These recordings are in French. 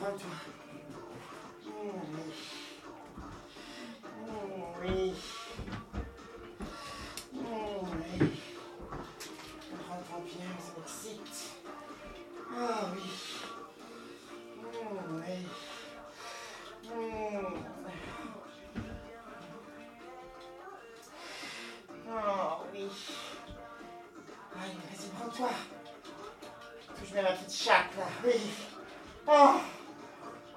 Prends-toi. Oh, oui. Oh, oui. Oh, oui. Bien, ça m'excite. Ah oui. Oui. Oh. Oh oui. Allez, vas-y, prends-toi. Je là. Oui. Oh.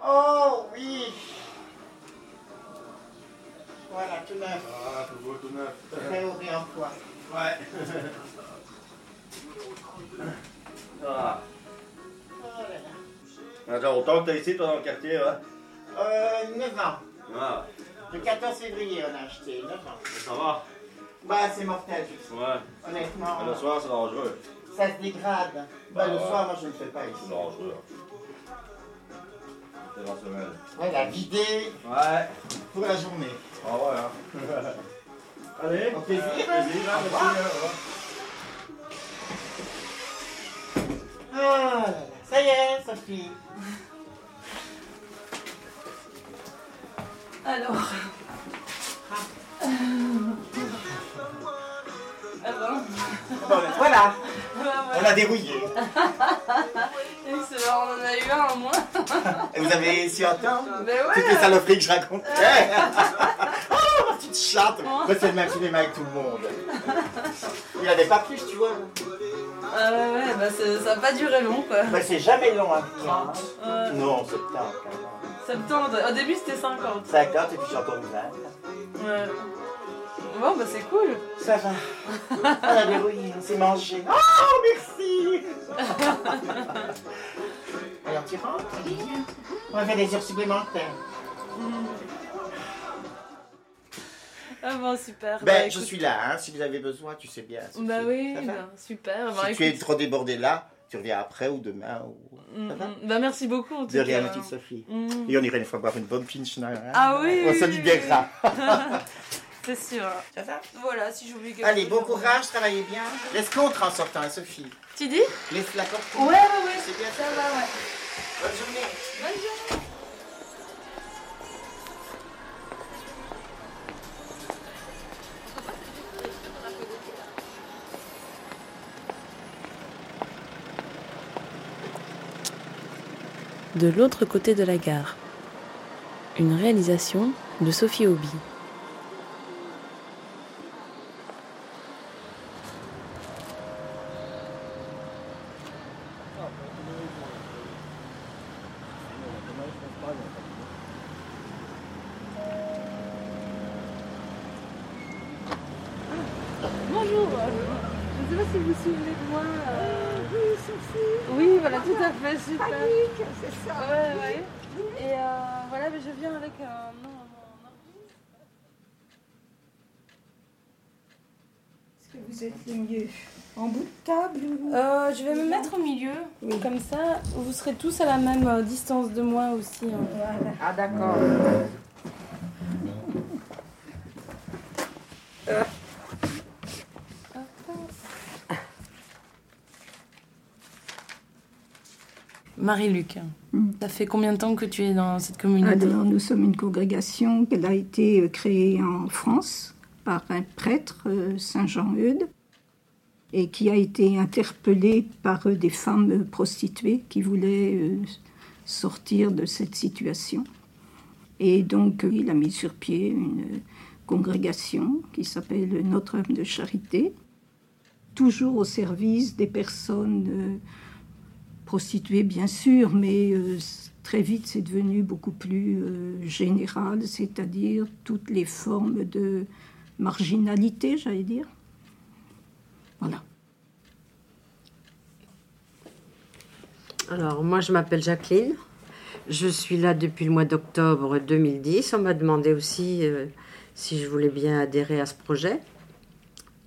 Oh oui. Voilà, tout neuf. Ah, tout beau, tout neuf. Très au réemploi. Ouais. ah. Oh là là. Longtemps que t'es ici, toi, dans le quartier, ouais? Euh, 9 ans. Ah, Le 14 février, on a acheté. 9 ans. ça va? Bah, c'est mortel. Ouais. Honnêtement, Mais le soir, c'est dangereux. ça se dégrade. Bah, le ouais. soir, moi, je ne le fais pas C'est ici. dangereux. C'est la semaine. Ouais, la vider Ouais. pour la journée. Ah ouais, hein. Allez. Au plaisir. Au plaisir, hein, Au merci. Oh là là. Ça y est, Sophie. Alors. Alors. Bon, ben, voilà, on a dérouillé. Excellent, on en a eu un en moins. Et vous avez su entendre Mais ouais. Toutes les saloperies que je racontais. oh, ma petite chatte. Moi, c'est le même cinéma avec tout le monde. Il avait pas plus, tu vois. Ah ouais, ouais, bah ça n'a pas duré long quoi. Mais c'est jamais long, hein. Euh, Non, c'est tard, quand même. 70, au début c'était 50. 50 et puis j'entends 20. Ouais. Bon bah c'est cool. Ça va. On a dérouillé, on s'est mangé. Oh, merci. Alors, tu rentres, On va faire des heures supplémentaires. Ah bon super. Ben, Bah, je écoute- suis là, hein, si vous avez besoin, tu sais bien. Sophie. Bah oui, bah, super. Bah, Si tu es trop débordé là, tu reviens après ou demain. Ou... Ça va bah merci beaucoup en tout De rien, cas. ma petite Sophie. Mm. Et on irait une fois boire une bonne pinch. hein. Ah oui, On se libérera. C'est sûr. Ça va Voilà, si j'oublie quelque Allez, chose, bon je- courage, travaillez bien. Laisse contre en sortant, hein, Sophie. Tu dis Laisse la porte. Ouais, ouais, ouais. C'est bien Ça va, ouais. Bonne journée. Bonne journée. De l'autre côté de la gare. Une réalisation de Sophie Hobby. Bonjour. Je ne sais pas si vous vous souvenez de moi. euh, Oui, Sophie. Oui, voilà, tout à fait, super. c'est ça. Ouais, ouais. Et euh, voilà, mais je viens avec un. Non, mon ordi. Est-ce que vous êtes le En bout de table ou... Euh, je vais me mettre au milieu, comme ça, vous serez tous à la même euh, distance de moi aussi. hein. Voilà. Ah, d'accord. Marie-Luc, Mm. ça fait combien de temps que tu es dans cette communauté? Alors, nous sommes une congrégation qui a été créée en France par un prêtre, euh, Saint Jean-Eudes, et qui a été interpellé par euh, des femmes prostituées qui voulaient euh, sortir de cette situation. Et donc, euh, il a mis sur pied une congrégation qui s'appelle Notre-Dame de Charité, toujours au service des personnes prostituées, bien sûr, mais très vite, c'est devenu beaucoup plus général, c'est-à-dire toutes les formes de marginalité, j'allais dire. Voilà. Alors, moi, je m'appelle Jacqueline. Je suis là depuis le mois d'octobre 2010. On m'a demandé aussi euh, si je voulais bien adhérer à ce projet.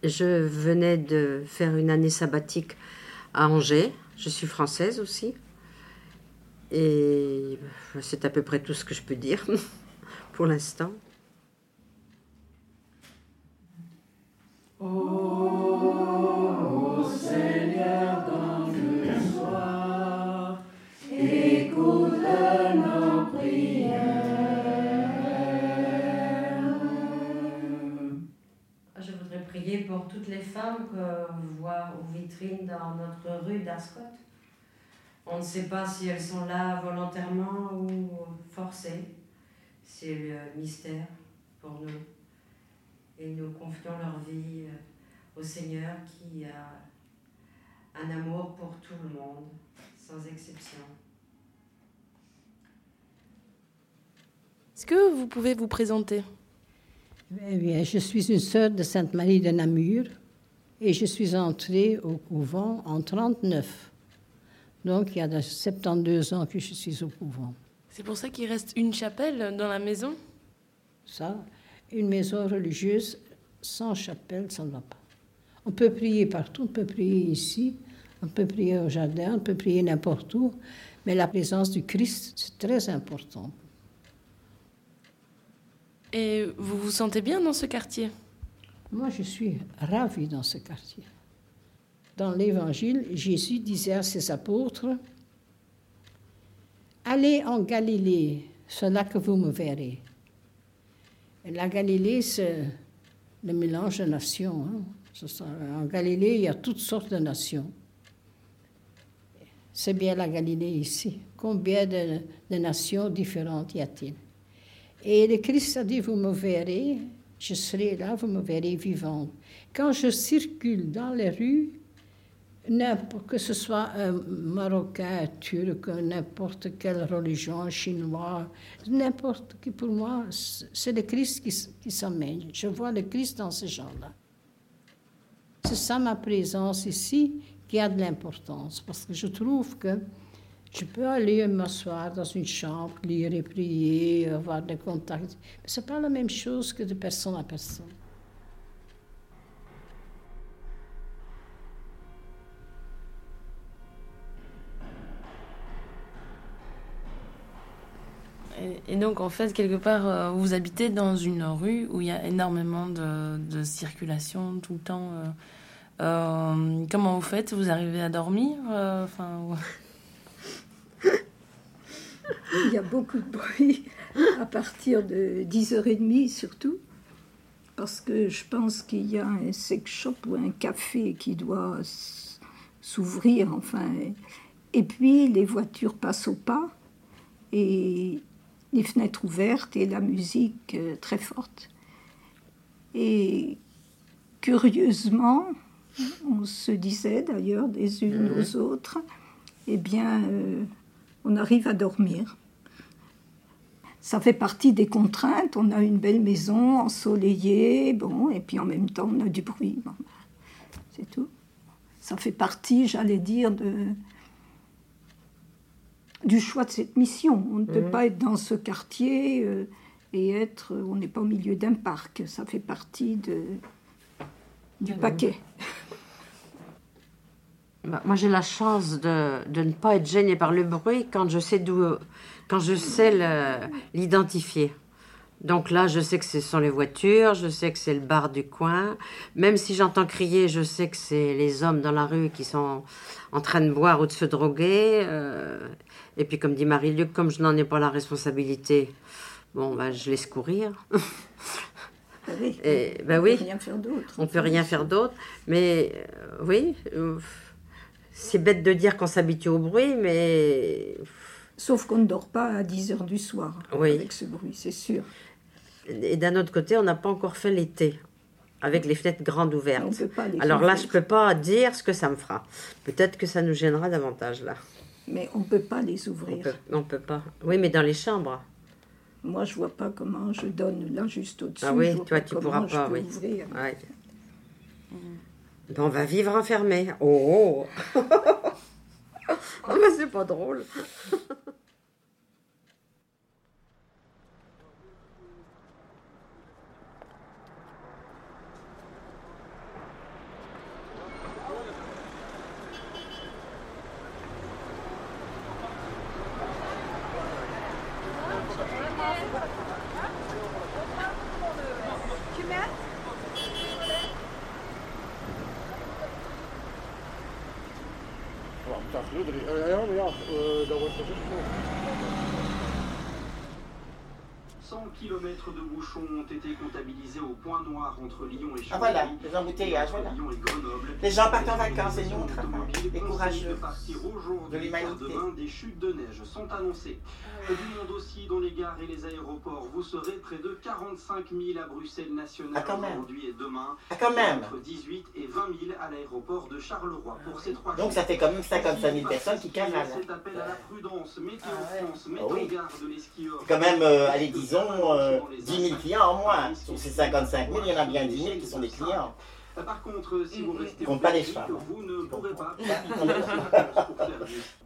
Je venais de faire une année sabbatique à Angers. Je suis française aussi. Et euh, c'est à peu près tout ce que je peux dire pour l'instant. Écoute Je voudrais prier pour toutes les femmes que vous aux vitrines dans notre rue d'Ascot. On ne sait pas si elles sont là volontairement ou forcées. C'est le mystère pour nous. Et nous confions leur vie euh, au Seigneur qui a un amour pour tout le monde, sans exception. Est-ce que vous pouvez vous présenter? Eh bien, je suis une sœur de Sainte-Marie de Namur et je suis entrée au couvent en 39. Donc, il y a 72 ans que je suis au couvent. C'est pour ça qu'il reste une chapelle dans la maison? Ça, une maison religieuse sans chapelle, ça ne va pas. On peut prier partout, on peut prier ici, on peut prier au jardin, on peut prier n'importe où, mais la présence du Christ, c'est très important. Et vous vous sentez bien dans ce quartier? Moi, je suis ravie dans ce quartier. Dans l'Évangile, Jésus disait à ses apôtres, Allez en Galilée, c'est là que vous me verrez. Et la Galilée, c'est le mélange de nations. hein. En Galilée, il y a toutes sortes de nations. C'est bien la Galilée ici. Combien de, de nations différentes y a-t-il? Et le Christ a dit, vous me verrez, je serai là, vous me verrez vivante. Quand je circule dans les rues, que ce soit un Marocain, un Turc, n'importe quelle religion, un Chinois, n'importe qui, pour moi, c'est le Christ qui, qui s'amène. Je vois le Christ dans ces gens-là. C'est ça ma présence ici qui a de l'importance, parce que je trouve que je peux aller m'asseoir dans une chambre, lire et prier, avoir des contacts, mais ce n'est pas la même chose que de personne à personne. et, donc, en fait, quelque part, euh, vous habitez dans une rue où il y a énormément de, circulation tout le temps. euh, euh, comment vous faites? Vous arrivez à dormir Il y a beaucoup de bruit à partir de 10h30 surtout, parce que je pense qu'il y a un sex shop ou un café qui doit s'ouvrir, enfin. Et puis les voitures passent au pas et les fenêtres ouvertes et la musique euh, très forte. Et curieusement, on se disait d'ailleurs des unes aux autres, eh bien, euh, on arrive à dormir. Ça fait partie des contraintes. On a une belle maison ensoleillée, bon, et puis en même temps on a du bruit. Bon, c'est tout. Ça fait partie, j'allais dire, de, du choix de cette mission. On ne peut pas être dans ce quartier euh, et être. On n'est pas au milieu d'un parc. Ça fait partie de, du paquet. Bah, Moi, j'ai la chance de, de ne pas être gênée par le bruit quand je sais d'où, quand je sais l'identifier. Donc là, je sais que ce sont les voitures, je sais que c'est le bar du coin. Même si j'entends crier, je sais que c'est les hommes dans la rue qui sont en train de boire ou de se droguer. euh, et puis, comme dit Marie-Luc, comme je n'en ai pas la responsabilité, bon, bah, je laisse courir. Oui, Et, on ben peut oui. rien faire d'autre. On peut rien faire d'autre. Mais euh, oui, euh, c'est bête de dire qu'on s'habitue au bruit, mais Sauf qu'on ne dort pas à 10 heures du soir Oui. avec ce bruit, c'est sûr. et d'un autre côté, on n'a pas encore fait l'été avec les fenêtres grandes On ouvertes. ne peut pas les Alors là, je peux pas dire ce que ça me fera. Peut-être que ça nous gênera davantage là. Mais on ne peut pas les On ouvrir. peut, on peut pas. Oui, mais dans les chambres. Moi, je vois pas comment je donne là juste au-dessus. Ah oui, toi, tu pourras pas, oui. ouvrir. Ouais. On va vivre enfermé. Oh, oh. Oh, c'est pas drôle. Son km de bouchons ont été comptabilisés au point noir entre Lyon et Chambéry. Ah voilà, les embouteillages, voilà. Lyon et Grenoble. Les gens partent en vacances et Les nous on travaille. Les courageux. de partir aujourd'hui, de l'humanité. des chutes de neige sont annoncées. Du monde aussi dans les gares et les aéroports. Vous serez près de 45 000 à Bruxelles nationale Ah, aujourd'hui et demain. Ah, quand même. Entre 18 et 20 000 à l'aéroport de Charleroi pour ces trois Donc jours. ça fait quand même 55 000 personnes qui cavalent. Cet appel à la prudence, Météo Ah ouais. France met Ah oui. en garde les skieurs. Quand même, euh, allez, disons, euh, 10 000 clients en moins. Sur ces 55 000, il y en a bien 10 000 qui sont des clients. Par contre, si vous restez Compte pas les femmes. vous ne pourrez pas.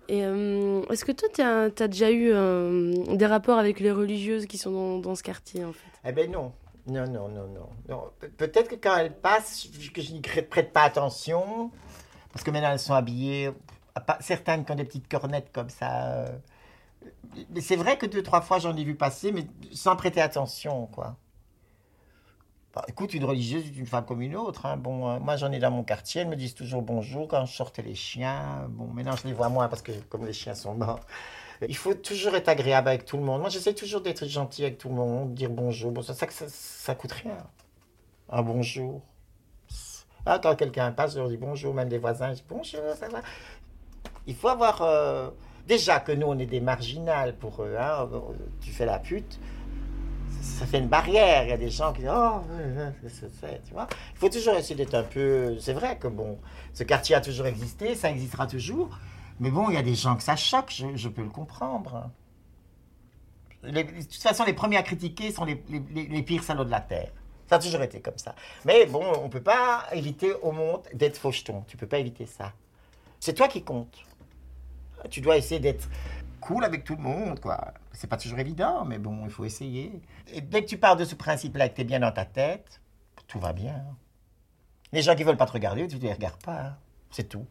Et euh, est-ce que toi, tu as, déjà eu euh, des rapports avec les religieuses qui sont dans, dans ce quartier, en fait? Eh ben non. Non, non, non, non. non. Pe- Peut-être que quand elles passent, vu que je n'y prête pas attention, parce que maintenant elles sont habillées, certaines qui ont des petites cornettes comme ça. euh, Mais c'est vrai que deux, trois fois j'en ai vu passer, mais sans prêter attention, quoi. Bah, écoute, une religieuse est une femme comme une autre. hein. Bon, euh, moi j'en ai dans mon quartier, elles me disent toujours bonjour quand je sortais les chiens. Bon, maintenant je les vois moins parce que comme les chiens sont morts. Il faut toujours être agréable avec tout le monde. Moi, j'essaie toujours d'être gentil avec tout le monde, dire bonjour. Bon, ça, ça, ça, ça coûte rien. Un bonjour. Ah, quand quelqu'un passe, je leur dis bonjour, même des voisins, je dis bonjour, ça va. Il faut avoir. euh, Déjà que nous, on est des marginales pour eux. Hein. Tu fais la pute, ça fait une barrière. Il y a des gens qui disent Oh, qu'est-ce Tu vois? Il faut toujours essayer d'être un peu. C'est vrai que bon, ce quartier a toujours existé, ça existera toujours. Mais bon, il y a des gens que ça choque, je, peux le comprendre. De toute façon, les premiers à critiquer sont les, les- pires salauds de la Terre. Ça a toujours été comme ça. Mais bon, on ne peut pas éviter au monde d'être faucheton. Tu peux pas éviter ça. C'est toi qui compte. Tu dois essayer d'être cool avec tout le monde, quoi. C'est pas toujours évident, mais bon, il faut essayer. Et dès que tu pars de ce principe-là que tu es bien dans ta tête, tout va bien. Les gens qui veulent pas te regarder, tu les regardes pas. hein. C'est tout.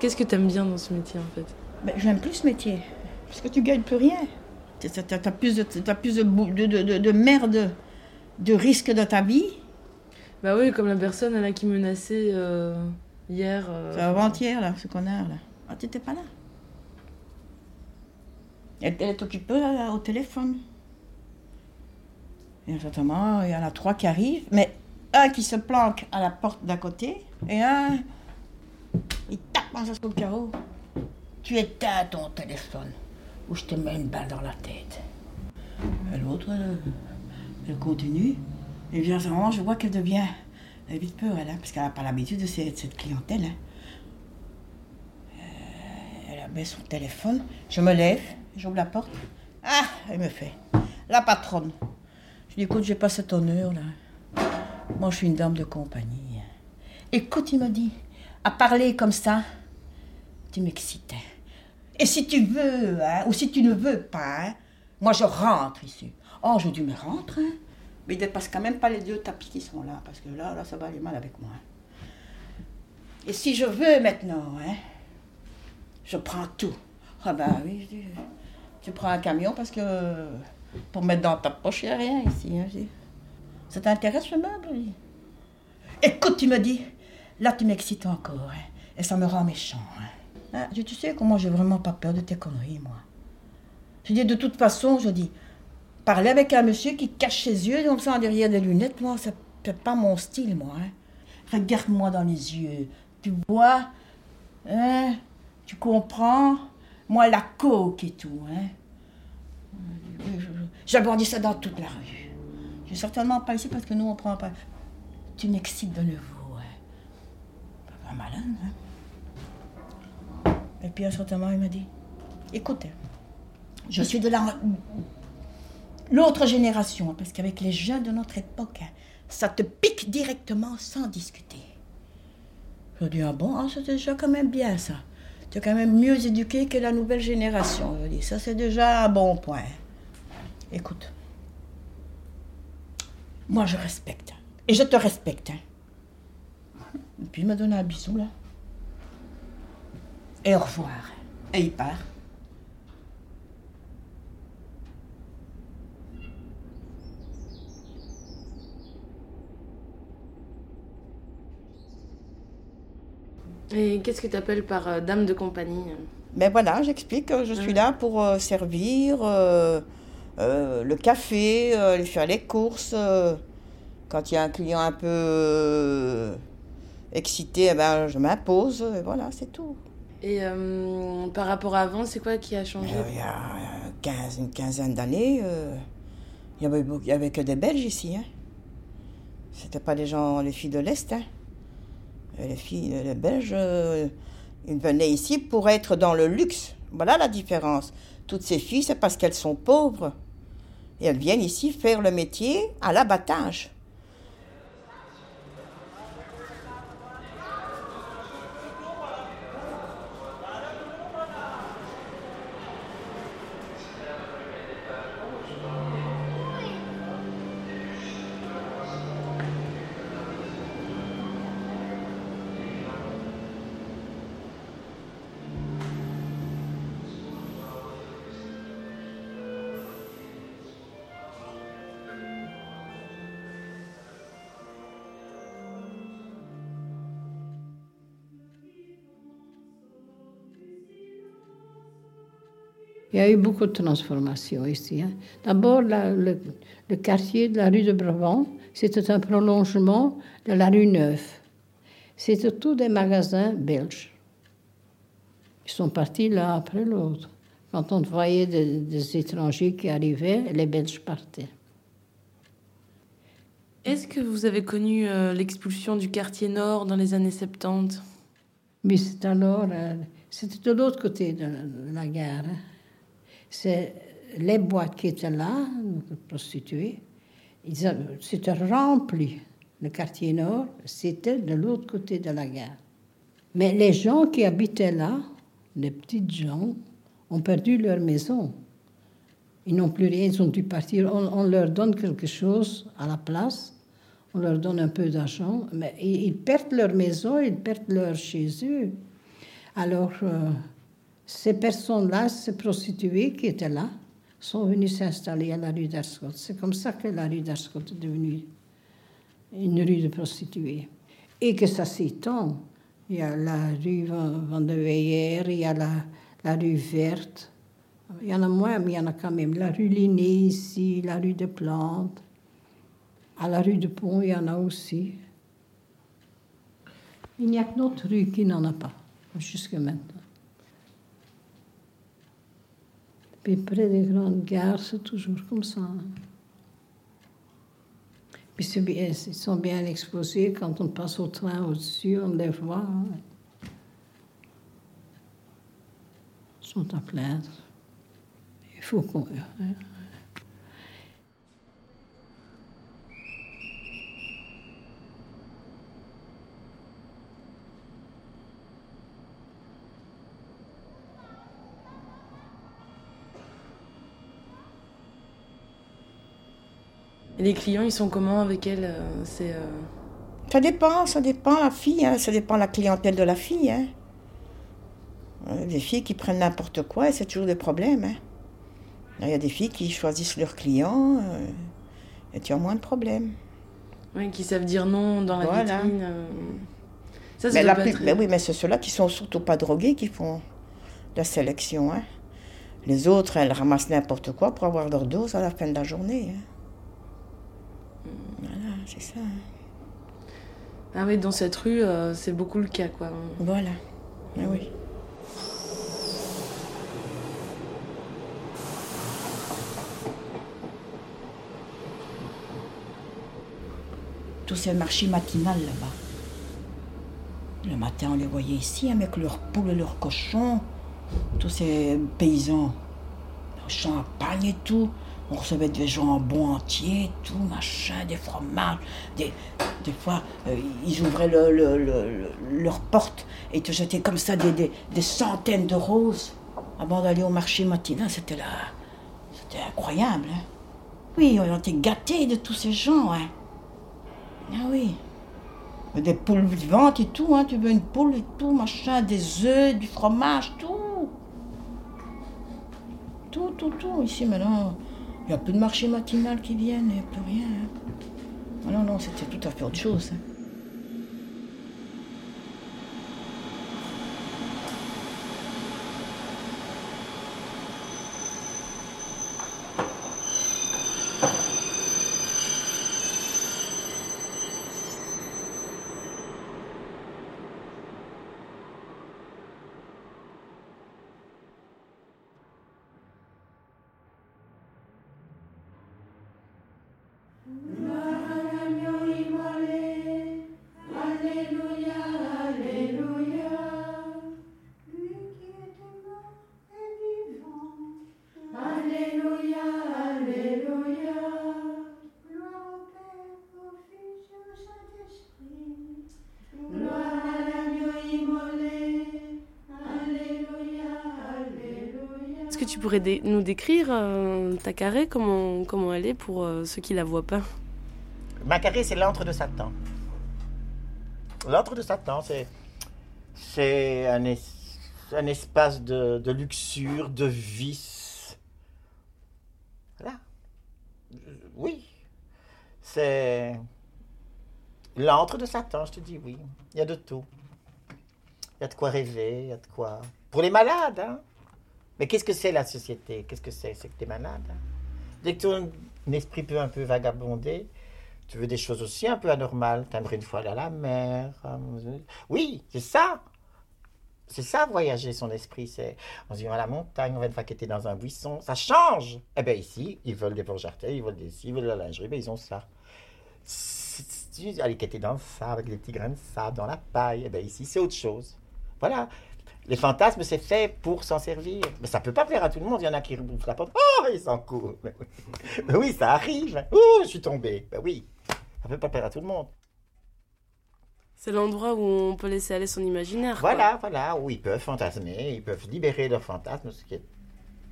Qu'est-ce que tu aimes bien dans ce métier, en fait? Ben, J'aime plus ce métier. Parce que tu gagnes plus rien. Tu as, plus, de, t'as plus de, de, de, de- de merde, de risques dans ta vie. Bah oui, comme la personne là, qui menaçait euh, hier. euh, C'est avant-hier, là, ce connard, là. Ah, t'étais pas là. Elle, elle est occupée là, au téléphone. Et certainement, il y en a trois qui arrivent, mais un qui se planque à la porte d'à côté, et un, carreau. Tu éteins ton téléphone, ou je te mets une balle dans la tête. L'autre, elle, elle continue. Et bien, je vois qu'elle devient. Elle a vite peur, elle, parce qu'elle n'a pas l'habitude de cette, cette clientèle. hein. Euh, elle met son téléphone. Je me lève, j'ouvre la porte. Ah, elle me fait. La patronne. Je dis, écoute, j'ai pas cet honneur, là. Moi, je suis une dame de compagnie. Écoute, il me dit, à parler comme ça, tu m'excitais. Et si tu veux, hein, ou si tu ne veux pas, hein, moi, je rentre ici. Oh, je dis, mais rentre, hein. Mais il dépasse quand même pas les deux tapis qui sont là, parce que là, là, ça va aller mal avec moi. Et si je veux maintenant, hein, je prends tout. Ah ben oui, je dis, tu prends un camion parce que pour mettre dans ta poche, il n'y a rien ici. Je dis. Ça t'intéresse ce meuble Écoute, tu me dis, là tu m'excites encore, hein, et ça me rend méchant. Hein. Je- tu sais comment j'ai vraiment pas peur de tes conneries, moi. Je dis, de toute façon, je dis, parler avec un monsieur qui cache ses yeux comme ça derrière des lunettes, moi, ça c'est pas mon style, moi. hein. Regarde-moi dans les yeux. Tu vois Tu comprends? Moi, la coque et tout. J'abordis ça dans toute la rue. Je vais certainement pas ici parce que nous, on prend pas. Tu m'excites de nouveau. Pas malin, hein Et puis, un certain moment, il m'a dit Écoute, je suis de la l'autre génération, parce qu'avec les jeunes de notre époque, hein, ça te pique directement sans discuter. Je dis, ah bon, ah, c'est déjà quand même bien ça. Tu es quand même mieux éduqué que la nouvelle génération. Je dis, ça c'est déjà un bon point. Écoute, moi je respecte Et je te respecte. Hein. Et puis il m'a donné un bisou là. Et au revoir. Et il part. Et qu'est-ce que tu appelles par euh, dame de compagnie? Ben voilà, j'explique que je suis là pour euh, servir euh, le café, aller faire les courses. quand il y a un client un peu euh, excité, eh ben, je m'impose. Et voilà, c'est tout. Et euh, par rapport à avant, c'est quoi qui a changé? Euh, il y a 15, une quinzaine d'années, euh, il y avait, que des Belges ici. Hein. C'était pas les gens, les filles de l'Est. Hein. Euh, Les filles, les Belges, euh, ils venaient ici pour être dans le luxe. Voilà la différence. Toutes ces filles, c'est parce qu'elles sont pauvres. Et elles viennent ici faire le métier à l'abattage. Il y a eu beaucoup de transformations ici. hein. D'abord, le, le quartier de la rue de Brabant, c'était un prolongement de la rue Neuve. C'était tous des magasins belges. Ils sont partis l'un après l'autre. Quand on voyait des, des étrangers qui arrivaient, les Belges partaient. Est-ce que vous avez connu euh, l'expulsion du quartier nord dans les années 70 Mais c'est alors, euh, c'était de l'autre côté de, de la gare. hein. C'est les boîtes qui étaient là, prostituées, c'était rempli. Le quartier nord, c'était de l'autre côté de la gare. Mais les gens qui habitaient là, les petites gens, ont perdu leur maison. Ils n'ont plus rien, ils ont dû partir. On, leur donne quelque chose à la place, on leur donne un peu d'argent, mais ils, ils perdent leur maison, ils perdent leur chez eux. Alors, euh, ces personnes-là, ces prostituées qui étaient là, sont venues s'installer à la rue d'Arscott. C'est comme ça que la rue d'Arscott est devenue une rue de prostituées. Et que ça s'étend. Il y a la rue Van il y a la, la rue Verte. Il y en a moins, mais il y en a quand même. La rue Linné ici, la rue de Plantes. À la rue de Pont, il y en a aussi. Il n'y a que notre rue qui n'en a pas, jusque maintenant. Puis près des grandes gares, c'est toujours comme ça. Puis bien- ils sont bien exposés. Quand on passe au train au-dessus, on les voit. hein. Ils sont à plaindre. Il faut qu'on... Et les clients, ils sont comment avec elle euh, C'est euh, Ça dépend, ça dépend la fille, hein, ça dépend la clientèle de la fille. Hein. Euh, Des filles qui prennent n'importe quoi, et c'est toujours des problèmes. hein. Il y a des filles qui choisissent leurs clients euh, et tu as moins de problèmes. ouais, qui savent dire non dans la Voilà. vitrine. euh. Ça, mais la plus- être- mais oui, mais c'est ceux-là qui sont surtout pas drogués qui font la sélection. hein. Les autres, elles ramassent n'importe quoi pour avoir leur dose à la fin de la journée. hein. C'est ça. hein. Ah oui, dans cette rue, euh, c'est beaucoup le cas, quoi. Voilà. Ah oui. Tous ces marchés matinal là-bas. Le matin, on les voyait ici avec leurs poules et leurs cochons. Tous ces paysans. Le champagne et tout. On recevait des jambons entiers, tout, machin, des fromages. Des, des fois, euh, ils ouvraient le, le- le- le- leur porte et te jetaient comme ça des centaines de roses. Avant d'aller au marché matinal, c'était là. C'était incroyable. hein. Oui, on était gâtés de tous ces gens. Hein. Ah oui. Des poules vivantes et tout, hein. Tu veux une poule et tout, machin, des œufs, du fromage, tout. Tout, tout, tout. Ici, maintenant, il n'y a plus de marché matinal qui viennent, il n'y a plus rien. hein. Ah non, non, c'était tout à fait autre chose. hein. Est-ce que tu pourrais dé- nous décrire euh, ta carré, comment, comment elle est pour euh, ceux qui la voient pas? Macaré, c'est l'antre de Satan. L'antre de Satan, c'est c'est un, es- un espace de, de luxure, de vice. Voilà. Oui. C'est l'antre de Satan, je te dis oui. Il y a de tout. Il y a de quoi rêver, il y a de quoi. Pour les malades, hein. Mais qu'est-ce que c'est la société? Qu'est-ce que c'est? C'est que tu es malade. hein? Dès que ton esprit peut un peu vagabonder, tu veux des choses aussi un peu anormales. T'aimerais une fois aller à la mer. euh, Oui, c'est ça. C'est ça, voyager son esprit. C'est on se dit, va à la montagne, on va une fois qu'être dans un buisson. Ça change. Eh bien, ici, ils veulent des portes-jartelles, ils veulent des ils veulent de la lingerie, ben, ils ont ça. Allais quêter dans le sable, avec des petits grains de sable, dans la paille, eh bien, ici, c'est autre chose. Voilà. Les fantasmes, c'est fait pour s'en servir. Mais ça peut pas plaire à tout le monde. Il y en a qui rebouffent la porte. Oh, ils s'en courent. Mais oui. Ça arrive. Oh, je suis tombé. Ben oui. Ça peut pas plaire à tout le monde. C'est l'endroit où on peut laisser aller son imaginaire. quoi. Voilà, voilà, où ils peuvent fantasmer, ils peuvent libérer leur fantasme. ce qui est-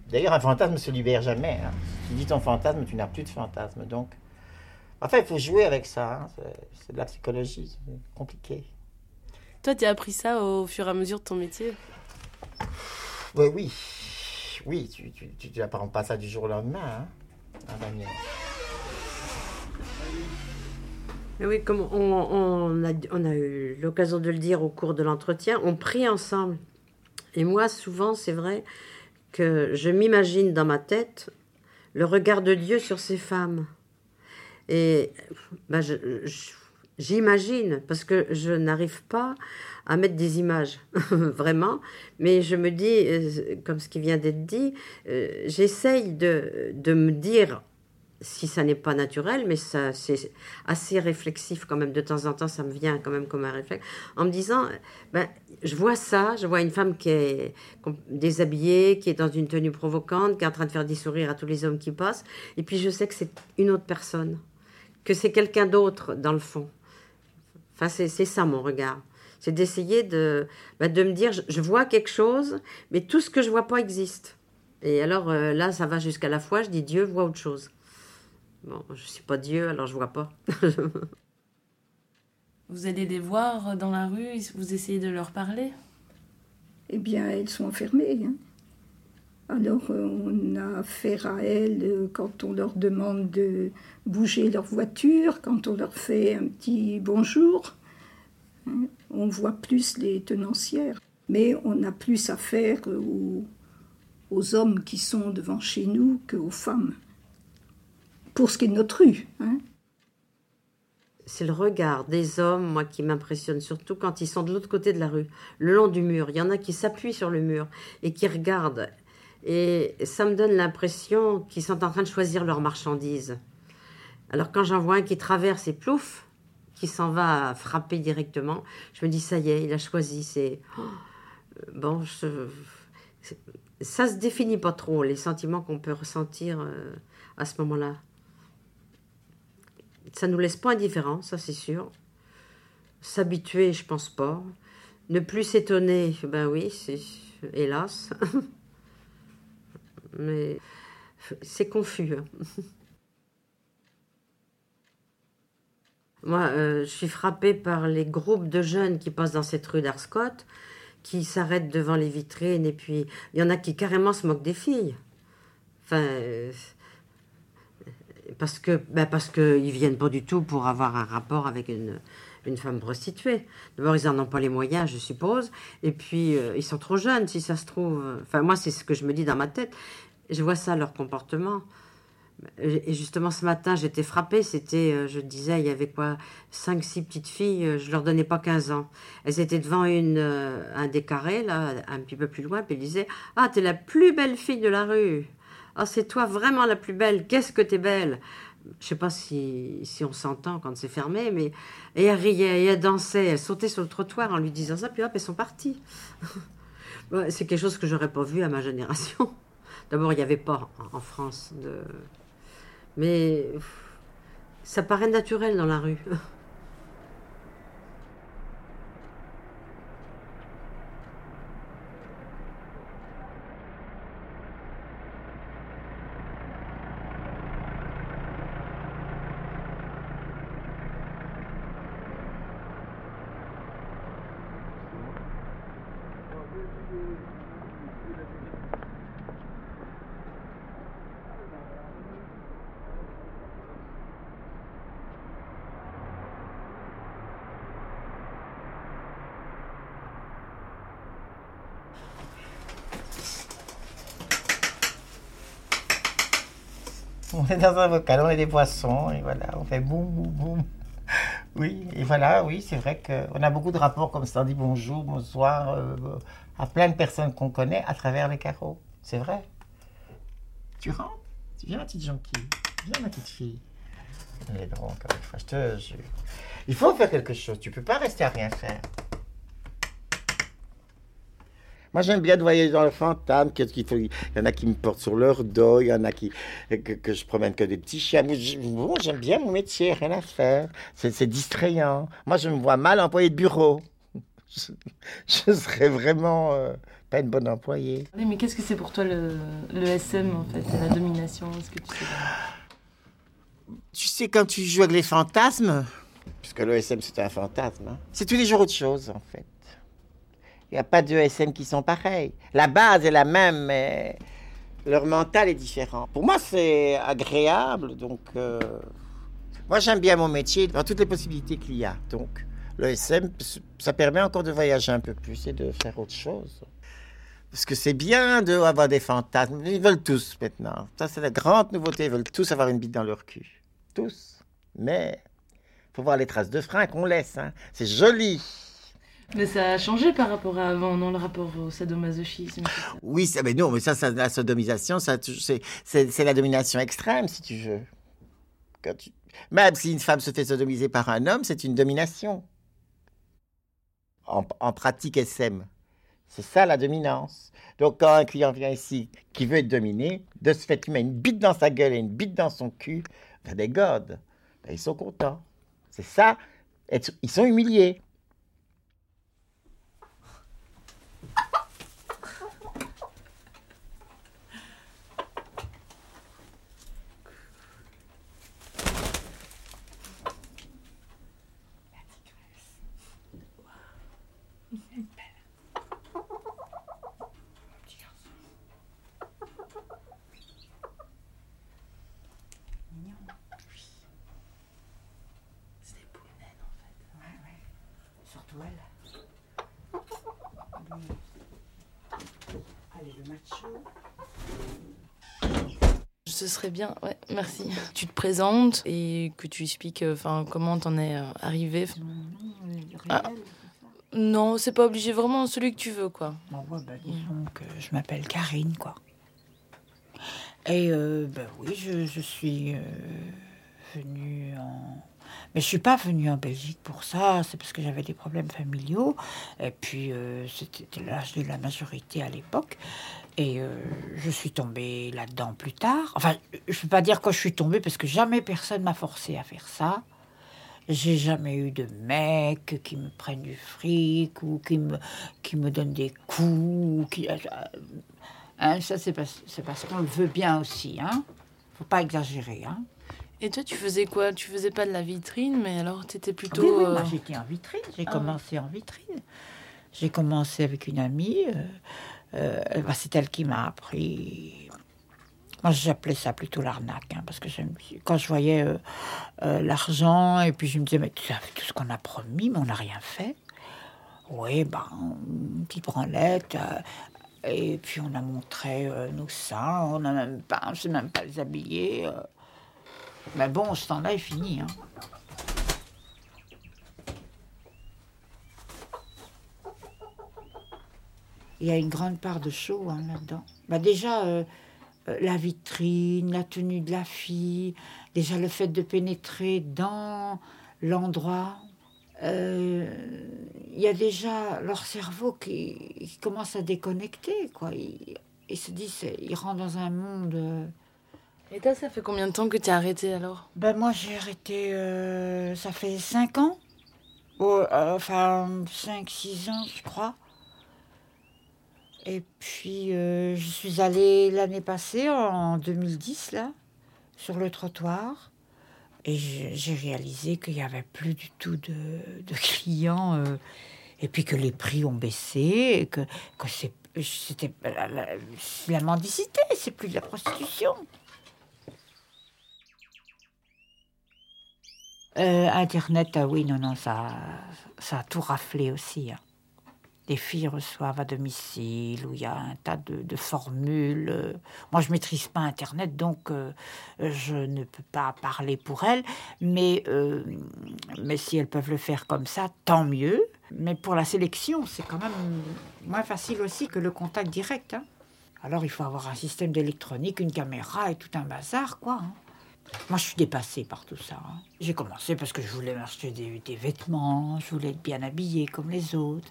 D'ailleurs, un fantasme ne se libère jamais. hein. Si tu dis ton fantasme, tu n'as plus de fantasme. Donc, enfin, il faut jouer avec ça. hein. C'est- C'est de la psychologie, c'est compliqué. Toi, tu as appris ça au fur et à mesure de ton métier? Ouais, oui, oui, tu tu, tu, tu n'apprends pas ça du jour au lendemain. Hein, hein, Daniel. Mais oui, comme on, on a, on a eu l'occasion de le dire au cours de l'entretien, on prie ensemble. Et moi, souvent, c'est vrai que je m'imagine dans ma tête le regard de Dieu sur ces femmes. Et ben, je- je- j'imagine, parce que je n'arrive pas à mettre des images, vraiment, mais je me dis, euh, comme ce qui vient d'être dit, euh, j'essaye de, de me dire si ça n'est pas naturel, mais ça c'est assez réflexif quand même. De temps en temps, ça me vient quand même comme un réflexe. En me disant, ben, je vois ça, je vois une femme qui est déshabillée, qui est dans une tenue provocante, qui est en train de faire des sourires à tous les hommes qui passent. Et puis je sais que c'est une autre personne, que c'est quelqu'un d'autre dans le fond. Enfin, c'est c'est ça mon regard. C'est d'essayer de, ben, de me dire, je, je vois quelque chose, mais tout ce que je vois pas existe. Et alors euh, là, ça va jusqu'à la foi, je dis Dieu voit autre chose. Bon, je suis pas Dieu, alors je vois pas. Vous allez les voir dans la rue, vous essayez de leur parler? Eh bien, elles sont enfermées. hein. Alors, euh, on a affaire à elles euh, quand on leur demande de bouger leur voiture, quand on leur fait un petit bonjour. hein. On voit plus les tenancières. Mais on a plus affaire aux, aux hommes qui sont devant chez nous qu'aux femmes. Pour ce qui est de notre rue. hein. C'est le regard des hommes, moi, qui m'impressionne, surtout quand ils sont de l'autre côté de la rue, le long du mur. Il y en a qui s'appuient sur le mur et qui regardent. Et ça me donne l'impression qu'ils sont en train de choisir leurs marchandises. Alors quand j'en vois un qui traverse et plouf, qui s'en va frapper directement, je me dis, ça y est, il a choisi. C'est... oh, bon, ça se définit pas trop, les sentiments qu'on peut ressentir euh, à ce moment-là. Ça nous laisse pas indifférents, ça c'est sûr. S'habituer, je pense pas. Ne plus s'étonner, ben oui, c'est hélas. Mais c'est confus. hein. Moi, euh, je suis frappée par les groupes de jeunes qui passent dans cette rue d'Arscott, qui s'arrêtent devant les vitrines, et puis il y en a qui carrément se moquent des filles. Enfin, euh, parce que ben parce qu'ils viennent pas du tout pour avoir un rapport avec une, une femme prostituée. D'abord, ils n'en ont pas les moyens, je suppose. Et puis, euh, ils sont trop jeunes, si ça se trouve. Enfin, moi, c'est ce que je me dis dans ma tête. Je vois ça, leur comportement. Et justement, ce matin, j'étais frappée. C'était, euh, je disais, il y avait quoi Cinq, six petites filles. euh, Je leur donnais pas 15 ans. Elles étaient devant une, euh, un des carrés, là, un petit peu plus loin. Puis elles disaient Ah, t'es la plus belle fille de la rue. Ah, c'est toi vraiment la plus belle. Qu'est-ce que t'es belle je sais pas si, si on s'entend quand c'est fermé, mais et elle riait, et elle dansait, elle sautait sur le trottoir en lui disant ça, puis hop, elles sont parties. Ouais, c'est quelque chose que j'aurais pas vu à ma génération. D'abord, il n'y avait pas en, France de. Mais ça paraît naturel dans la rue. On est dans un bocal, on est des poissons, et voilà, on fait boum, boum, boum. Oui, et voilà, oui, c'est vrai qu'on a beaucoup de rapports comme ça, on dit bonjour, bonsoir, euh, à plein de personnes qu'on connaît à travers les carreaux. C'est vrai. Tu rentres viens, ma petite jonquille Viens, ma petite fille. Elle est drôle, encore une fois, je te jure. Il faut faire quelque chose, tu peux pas rester à rien faire. Moi, j'aime bien de voyager dans le fantasme. Qu'est-ce qu'il faut? Il y en a qui me portent sur leur dos, il y en a qui que, que je promène que des petits chiens. Bon, j'aime bien mon métier, rien à faire. C'est c'est distrayant. Moi, je me vois mal employé de bureau. Je, je serais vraiment euh, pas une bonne employée. Oui, Mais qu'est-ce que c'est pour toi le, le SM en fait? C'est la domination Est-ce que tu sais? Tu sais, quand tu joues avec les fantasmes, puisque le SM c'est un fantasme, hein, c'est tous les jours autre chose en fait. Il n'y a pas deux SM qui sont pareils. La base est la même, mais leur mental est différent. Pour moi, c'est agréable, donc euh, moi j'aime bien mon métier dans toutes les possibilités qu'il y a. Donc le SM, ça permet encore de voyager un peu plus et de faire autre chose. Parce que c'est bien d'avoir des fantasmes. Ils veulent tous maintenant. Ça, c'est la grande nouveauté. Ils veulent tous avoir une bite dans leur cul. Tous. Mais faut voir les traces de frein qu'on laisse. hein. C'est joli. Mais ça a changé par rapport à avant, non, le rapport au sadomasochisme. Oui, ça, mais non, mais ça, la sodomisation, ça, c'est, la domination extrême, si tu veux. Quand tu- Même si une femme se fait sodomiser par un homme, c'est une domination. En, en pratique SM. C'est ça la dominance. Donc quand un client vient ici qui veut être dominé, de ce fait, tu mets une bite dans sa gueule et une bite dans son cul, ben des godes. Ils sont contents. C'est ça. Ils sont humiliés. Surtout elle. Allez, le macho. Ce serait bien, ouais, merci. Tu te présentes et que tu expliques euh, enfin, comment t'en es euh, arrivé. Ah. Non, c'est pas obligé, vraiment celui que tu veux, quoi. Bon, ouais, bah, disons que je m'appelle Karine, quoi. Et euh, ben oui, je, je suis euh, venue en... Mais je suis pas venue en Belgique pour ça, c'est parce que j'avais des problèmes familiaux. Et puis, euh, c'était l'âge de la majorité à l'époque. Et euh, je suis tombée là-dedans plus tard. Enfin, je peux pas dire quand je suis tombée, parce que jamais personne m'a forcé à faire ça. J'ai jamais eu de mec qui me prenne du fric ou qui me, qui me donne des coups. ou Qui, euh, hein, ça, c'est parce, qu'on le veut bien aussi. Hein faut pas exagérer. Hein Et toi, tu faisais quoi? Tu faisais pas de la vitrine, mais alors tu étais plutôt. Oui, oui, euh, moi j'étais en vitrine. J'ai Ah commencé en vitrine. J'ai commencé avec une amie. euh, euh, bah, c'est elle qui m'a appris. Moi, j'appelais ça plutôt l'arnaque, hein, parce que quand je voyais euh, euh, l'argent, et puis je me disais, mais tu as fait tout ce qu'on a promis, mais on n'a rien fait. Oui, ben, une petite branlette. et puis on a montré nos seins, on n'a même pas, on sait même pas euh. Mais bon, ce temps-là est fini. Hein. Il y a une grande part de show hein, là-dedans. Bah déjà, euh, euh, la vitrine, la tenue de la fille, déjà le fait de pénétrer dans l'endroit. Euh, Il y a déjà leur cerveau qui, qui commence à déconnecter. Quoi. Ils, ils se disent, ils rentrent dans un monde. euh, Et toi, ça fait combien de temps que tu as arrêté alors? Ben moi j'ai arrêté, euh, ça fait 5 ans. Oh, euh, enfin 5-6 ans je crois. Et puis euh, je suis allée l'année passée, en 2010 là, sur le trottoir. Et j'ai réalisé qu'il n'y avait plus du tout de, clients. euh, et puis que les prix ont baissé, et que, que c'était la, la- la mendicité, c'est plus de la prostitution. Euh, Internet, ah oui, non, non, ça, ça a tout raflé aussi. hein. Les filles reçoivent à domicile, où il y a un tas de, formules. Moi, je maîtrise pas Internet, donc euh, je ne peux pas parler pour elles. Mais, euh, mais si elles peuvent le faire comme ça, tant mieux. Mais pour la sélection, c'est quand même moins facile aussi que le contact direct. hein. Alors, il faut avoir un système d'électronique, une caméra et tout un bazar, quoi. hein. Moi, je suis dépassée par tout ça. hein. J'ai commencé parce que je voulais m'acheter des, des vêtements, je voulais être bien habillée comme les autres.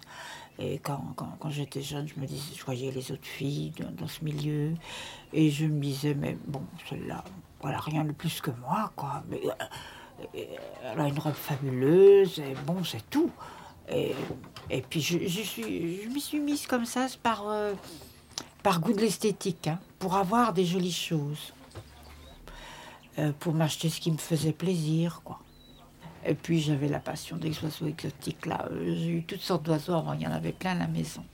Et quand, quand, quand j'étais jeune, je me disais, je voyais les autres filles dans, ce milieu, et je me disais, mais bon, celle-là, voilà, rien de plus que moi, quoi. Mais euh, euh, elle a une robe fabuleuse, et bon, c'est tout. Et, et puis, je, je suis, je m'y suis mise comme ça, par, euh, par goût de l'esthétique, hein, pour avoir des jolies choses pour m'acheter ce qui me faisait plaisir, quoi. Et puis j'avais la passion des oiseaux exotiques, là. Euh, J'ai eu toutes sortes d'oiseaux avant, il y en avait plein à la maison.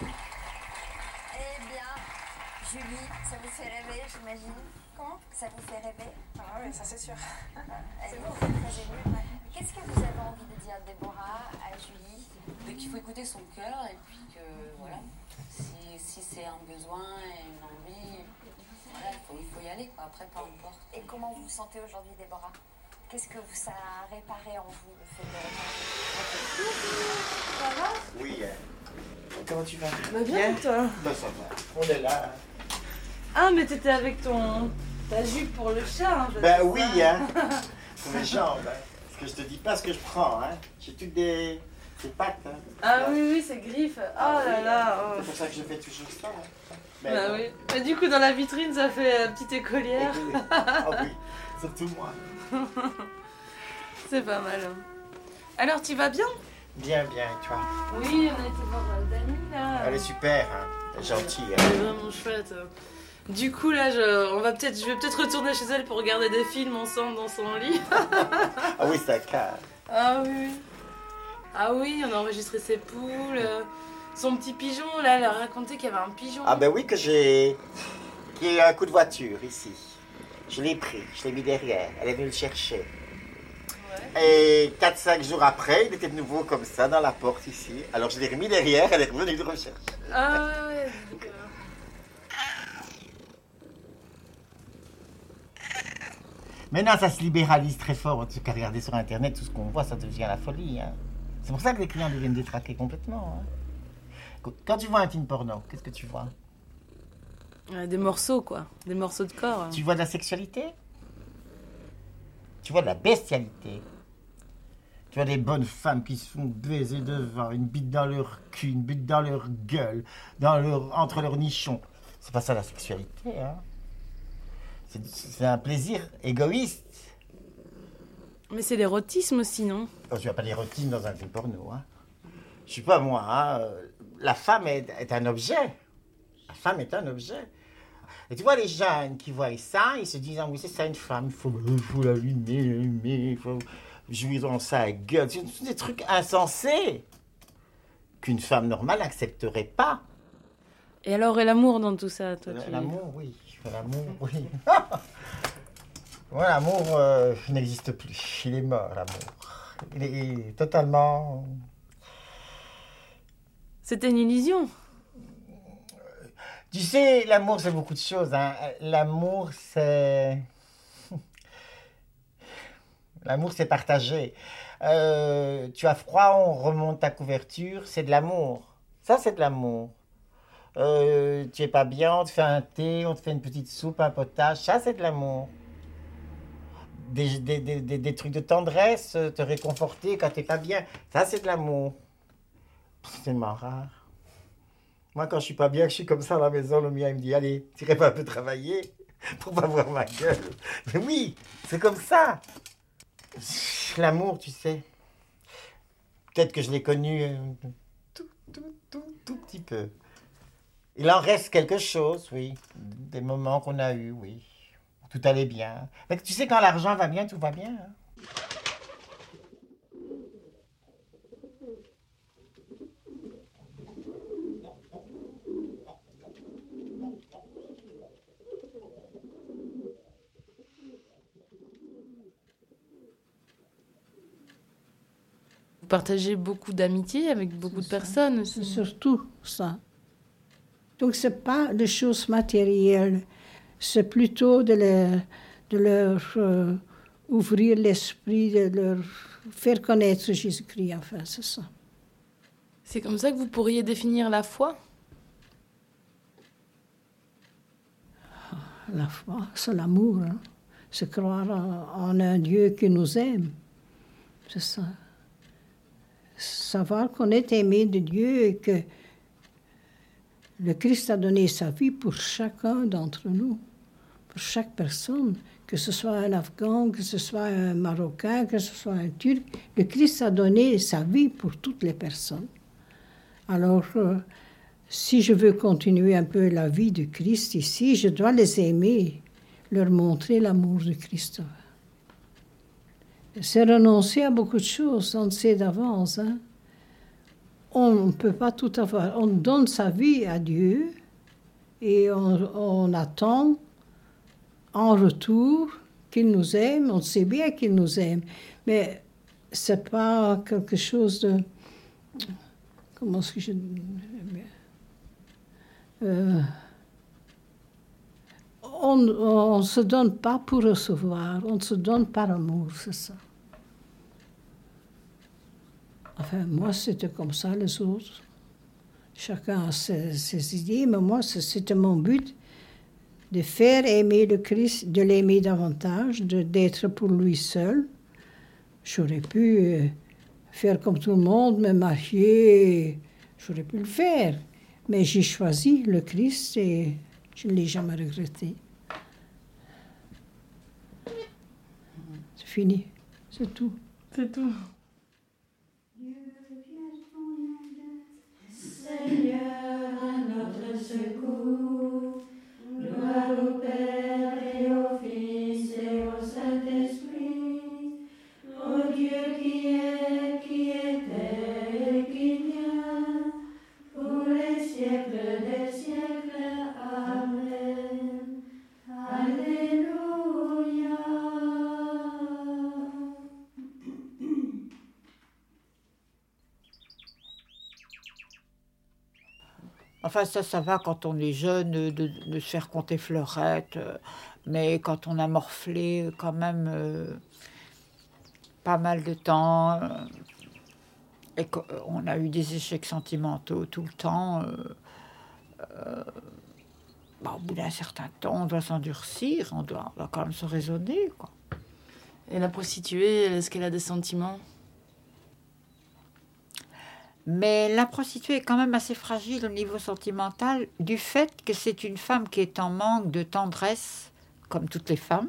Eh bien, Julie, ça vous fait rêver, j'imagine Comment Ça vous fait rêver? Ah oui, ça c'est sûr. Elle est très très émue. Qu'est-ce que vous avez envie de dire, Déborah, à Julie? Mais qu'il faut écouter son cœur et puis que voilà, si, si c'est un besoin et une envie, voilà, il faut, il faut y aller quoi. Après, peu importe. Et comment vous vous sentez aujourd'hui, Déborah? Qu'est-ce que ça a réparé en vous, le fait de Ça va? Oui. euh, Comment tu vas? Bah bien, toi Bah ça va. On est là. Ah, mais t'étais avec ton ta jupe pour le chat. Hein, Ben que oui, hein. Pour mes jambes. hein. Parce que je te dis pas ce que je prends, hein. J'ai toutes des, des pattes, hein. Ah oui, oui, c'est griffe. Oh là là. oh. C'est pour ça que je fais toujours ça. hein. Bah oui. Mais du coup, dans la vitrine, ça fait euh, petite écolière. Ah oui, surtout moi. c'est pas mal. hein. Alors, tu vas bien? Bien, bien, et toi? Oui, on a été voir euh, Dani là. Elle est super, hein. Elle est gentille. Elle est hein. vraiment chouette. Du coup, là, je, on va peut-être, je vais peut-être retourner chez elle pour regarder des films ensemble dans son lit. Ah oui, c'est un cas. Ah oui. Ah oui, on a enregistré ses poules. euh, Son petit pigeon, là, elle a raconté qu'il y avait un pigeon. Ah ben oui, que j'ai... A eu un coup de voiture ici. Je l'ai pris, je l'ai mis derrière. Elle est venue le chercher. Et 4-5 jours après, il était de nouveau comme ça dans la porte ici. Alors je l'ai remis derrière, elle est revenue le rechercher. Ah ouais, ouais. euh, Maintenant, ça se libéralise très fort. En tout cas, regardez sur Internet, tout ce qu'on voit, ça devient la folie. hein. C'est pour ça que les clients deviennent détraqués complètement. hein. Quand tu vois un film porno, qu'est-ce que tu vois? Euh, des morceaux, quoi. Des morceaux de corps. hein. Tu vois de la sexualité? Tu vois de la bestialité? Tu vois des bonnes femmes qui se font baiser devant, une bite dans leur cul, une bite dans leur gueule, dans leur, entre leurs nichons. C'est pas ça la sexualité, hein C'est un plaisir égoïste. Mais c'est l'érotisme aussi, non? Oh, tu vas pas l'érotisme dans un film porno, hein? Je suis pas moi, hein. euh, La femme est, est un objet. La femme est un objet. Et tu vois, les jeunes qui voient ça, ils se disent, ah oui, c'est ça une femme, il faut, il faut l'allumer, il faut jouir dans sa gueule. C'est des trucs insensés qu'une femme normale n'accepterait pas. Et alors, et l'amour dans tout ça, toi tu- L'amour, oui. L'amour, oui. Ouais, l'amour euh, n'existe plus. Il est mort, l'amour. Il est totalement... C'était une illusion. Tu sais, l'amour, c'est beaucoup de choses. hein. L'amour, c'est... L'amour, c'est partagé. Euh, tu as froid, on remonte ta couverture, c'est de l'amour. Ça, c'est de l'amour. Euh, tu es pas bien, on te fait un thé, on te fait une petite soupe, un potage, ça, c'est de l'amour. Des, des, des, des- trucs de tendresse, euh, te réconforter quand t'es pas bien, ça, c'est de l'amour. C'est tellement rare. Moi, quand je suis pas bien, que je suis comme ça à la maison, le mien, il me dit Allez, tu irais pas un peu travailler pour pas voir ma gueule. Mais oui, c'est comme ça. L'amour, tu sais. Peut-être que je l'ai connu euh, tout, tout, tout, tout petit peu. Il en reste quelque chose, oui. Des moments qu'on a eus, oui. Tout allait bien. Mais tu sais, quand l'argent va bien, tout va bien. hein. Vous partagez beaucoup d'amitié avec beaucoup de personnes C'est surtout ça. Donc, ce n'est pas des choses matérielles, c'est plutôt de leur, de leur euh, ouvrir l'esprit, de leur faire connaître Jésus-Christ, enfin, c'est ça. C'est comme ça que vous pourriez définir la foi? La foi, c'est l'amour. hein. C'est croire en, en un Dieu qui nous aime. C'est ça. Savoir qu'on est aimé de Dieu et que le Christ a donné sa vie pour chacun d'entre nous, chaque personne, que ce soit un Afghan, que ce soit un Marocain, que ce soit un Turc. Le Christ a donné sa vie pour toutes les personnes. Alors, euh, si je veux continuer un peu la vie de Christ ici, je dois les aimer, leur montrer l'amour de Christ. C'est renoncer à beaucoup de choses, on le sait d'avance. hein. On ne peut pas tout avoir. On donne sa vie à Dieu et on attend en retour qu'il nous aime. On sait bien qu'il nous aime, mais c'est pas quelque chose de. Comment est-ce que je. Euh, on ne se donne pas pour recevoir, on se donne par amour, c'est ça. Enfin, moi, c'était comme ça, les autres. Chacun a ses, ses idées, mais moi, c'était mon but de faire aimer le Christ, de l'aimer davantage, de- d'être pour lui seul. J'aurais pu euh, faire comme tout le monde, me marier, j'aurais pu le faire. Mais j'ai choisi le Christ et je ne l'ai jamais regretté. C'est fini, c'est tout. C'est tout. Seigneur, à notre secours, Ça, ça va quand on est jeune de, de- se faire compter fleurette, euh, mais quand on a morflé euh, quand même euh, pas mal de temps euh, et qu'on a eu des échecs sentimentaux tout le temps, euh, euh, bah, au bout d'un certain temps, on doit s'endurcir, on doit, on doit quand même se raisonner. Quoi. Et la prostituée, est-ce qu'elle a des sentiments? Mais la prostituée est quand même assez fragile au niveau sentimental du fait que c'est une femme qui est en manque de tendresse, comme toutes les femmes,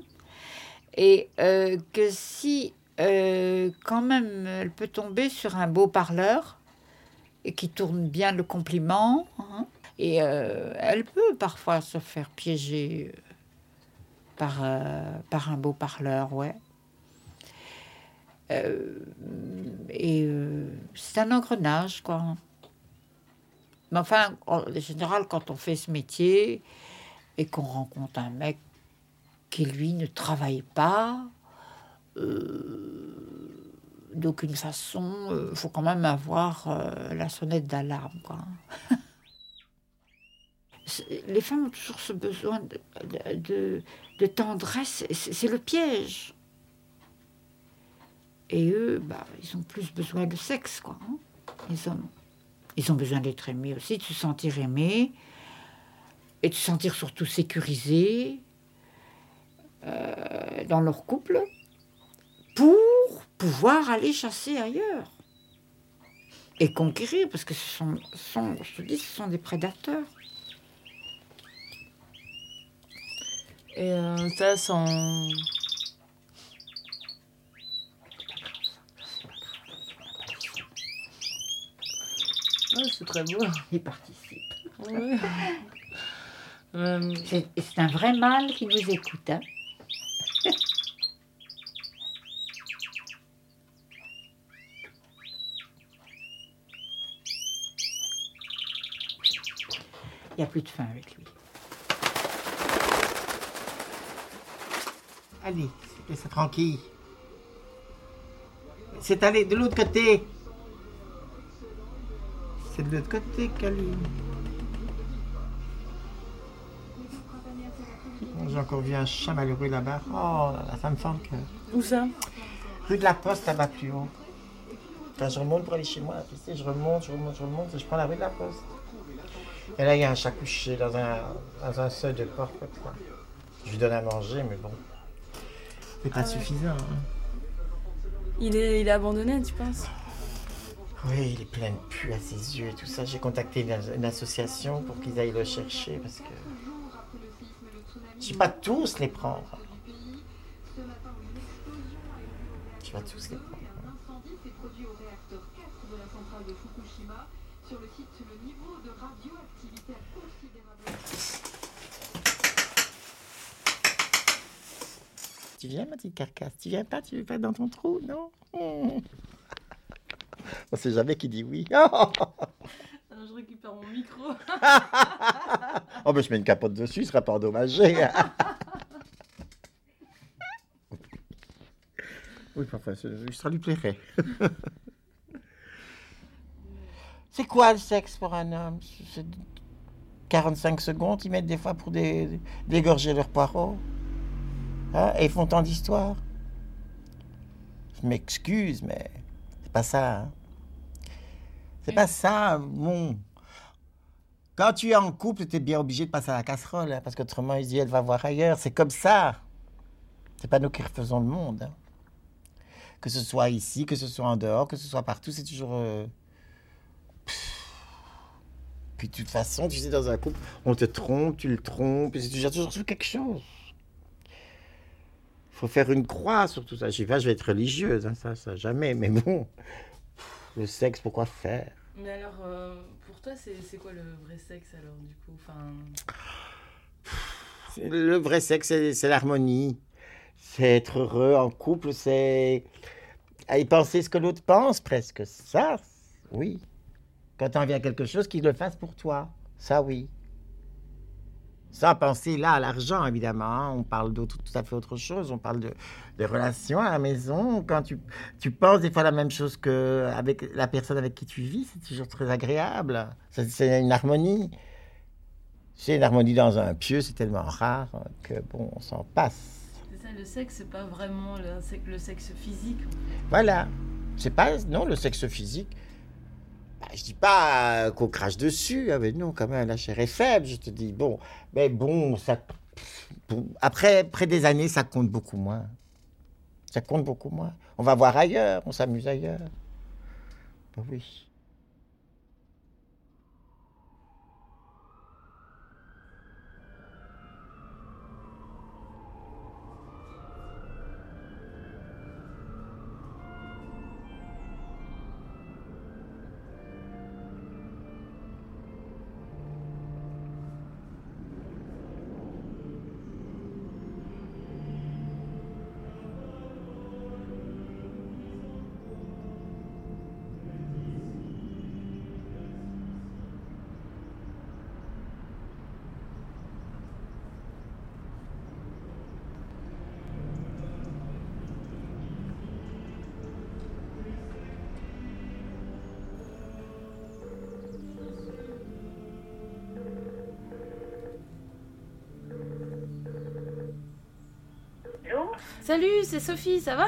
et euh, que si euh, quand même elle peut tomber sur un beau parleur et qui tourne bien le compliment, hein, Et euh, elle peut parfois se faire piéger par, par un beau parleur, ouais. Euh, et euh, c'est un engrenage, quoi. Mais enfin, en général, quand on fait ce métier et qu'on rencontre un mec qui, lui, ne travaille pas, euh, d'aucune façon, il faut quand même avoir la sonnette d'alarme, quoi. Les femmes ont toujours ce besoin de, tendresse, c'est le piège. Et eux, bah, ils ont plus besoin de sexe, quoi. hein. Ils ont, ils ont besoin d'être aimés aussi, de se sentir aimés, et de se sentir surtout sécurisés euh, dans leur couple, pour pouvoir aller chasser ailleurs. Et conquérir, parce que ce sont, sont- je te dis, ce sont des prédateurs. Et euh, ça, sans. Ouais, c'est très beau. Ils participent. Ouais. Euh, C'est c'est un vrai mâle qui nous écoute. hein. Il n'y a plus de faim avec lui. Allez, laisse tranquille. C'est allé de l'autre côté. De l'autre côté, Caline. J'ai encore vu un chat malheureux là-bas. Oh, là là, ça me. Où ça Rue de la Poste, là-bas plus haut. Quand je remonte pour aller chez moi, tu sais, je remonte, je remonte, je remonte, et je prends la rue de la Poste. Et là, il y a un chat couché dans un, dans un seuil de porte comme ça. Je lui donne à manger, mais bon. C'est pas Ah ouais. suffisant. hein. il, est, il est abandonné, tu penses? Oui, il est plein de pu à ses yeux et tout ça. J'ai contacté une, association pour qu'ils aillent le chercher parce que. Je vais pas tous les prendre. Je pas tous les prendre. L'incendie s'est produit au réacteur 4 de la centrale de Fukushima. Sur le site, le niveau de radioactivité a considérablement. Tu viens, ma petite carcasse? Tu viens pas? Tu veux pas être dans ton trou, non? On sait jamais qui dit oui. Alors, je récupère mon micro. oh, ben je mets une capote dessus, il sera pas endommagé. oui, enfin, ce- ça lui plairait. C'est quoi le sexe pour un homme? C'est 45 secondes, ils mettent des fois pour dé- dégorger leurs poireaux. Hein, et ils font tant d'histoires. Je m'excuse, mais c'est pas ça. hein. C'est pas ça, bon. Quand tu es en couple, tu es bien obligé de passer à la casserole, hein, parce qu'autrement, il dit, elle va voir ailleurs. C'est comme ça. C'est pas nous qui refaisons le monde. hein. Que ce soit ici, que ce soit en dehors, que ce soit partout, c'est toujours. euh, pff. Puis de toute façon, tu sais, dans un couple, on te trompe, tu le trompes, et c'est toujours, toujours sur quelque chose. Il faut faire une croix sur tout ça. Je sais pas, je vais être religieuse, hein, ça, ça, jamais, mais bon. Le sexe, pourquoi faire? Mais alors, euh, pour toi, c'est quoi le vrai sexe alors, du coup? Enfin... Le vrai sexe, c'est l'harmonie. C'est être heureux en couple, c'est y penser ce que l'autre pense presque. Ça, oui. Quand t'en viens à quelque chose, qu'il le fasse pour toi. Ça, oui. Sans penser là à l'argent, évidemment. hein. On parle d'autre, tout à fait autre chose. On parle de, de relations à la maison. Quand tu, tu penses des fois la même chose que avec la personne avec qui tu vis, c'est toujours très agréable. C'est une harmonie. C'est une harmonie dans un pieu, c'est tellement rare que bon, on s'en passe. C'est ça, le sexe, c'est pas vraiment le, le sexe physique. Voilà. C'est pas, non, le sexe physique. Bah, je dis pas euh, qu'on crache dessus, ah, mais non, quand même, la chair est faible, je te dis. Bon, mais bon, ça, après, après des années, ça compte beaucoup moins. Ça compte beaucoup moins. On va voir ailleurs, on s'amuse ailleurs. Bah oui. Salut, c'est Sophie, ça va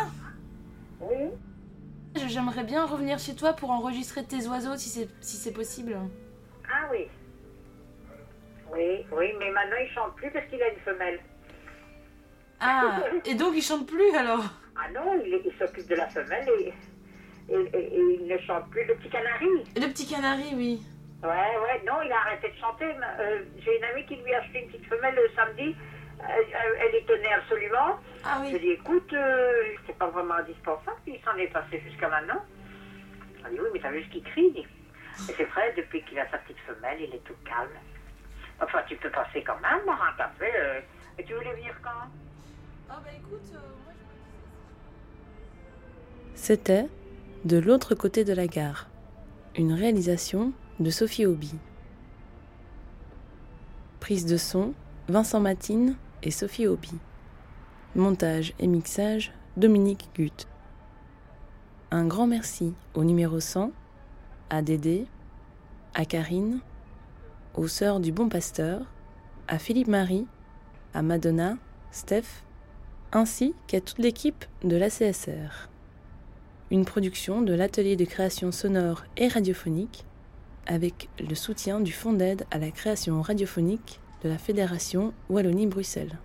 Oui. J'aimerais bien revenir chez toi pour enregistrer tes oiseaux si c'est si c'est possible. Ah oui. Oui, oui, mais maintenant il chante plus parce qu'il a une femelle. Ah, et donc il chante plus alors Ah non, il, s'occupe de la femelle et, et, et- et il ne chante plus. Le petit canari. Le petit canari, oui. Ouais, ouais, non, il a arrêté de chanter. euh, J'ai une amie qui lui a acheté une petite femelle le samedi. Euh, Elle, elle y tenait absolument. Ah oui. Je lui ai dit, écoute, euh, c'est pas vraiment indispensable. Il s'en est passé jusqu'à maintenant. Elle dit, oui, mais t'as vu ce qu'il crie? Et c'est vrai, depuis qu'il a sa petite femelle, il est tout calme. Enfin, tu peux passer quand même, boire un café. euh, et tu voulais venir quand? Ah bah écoute, moi C'était De l'autre côté de la gare, une réalisation de Sophie Hobby. Prise de son, Vincent Matine et Sophie Hobby. Montage et mixage, Dominique Gutt. Un grand merci au numéro 100, à Dédé, à Karine, aux Sœurs du Bon Pasteur, à Philippe Marie, à Madonna, Steph, ainsi qu'à toute l'équipe de l'ACSR. Une production de l'atelier de création sonore et radiophonique avec le soutien du Fonds d'aide à la création radiophonique de la Fédération Wallonie-Bruxelles.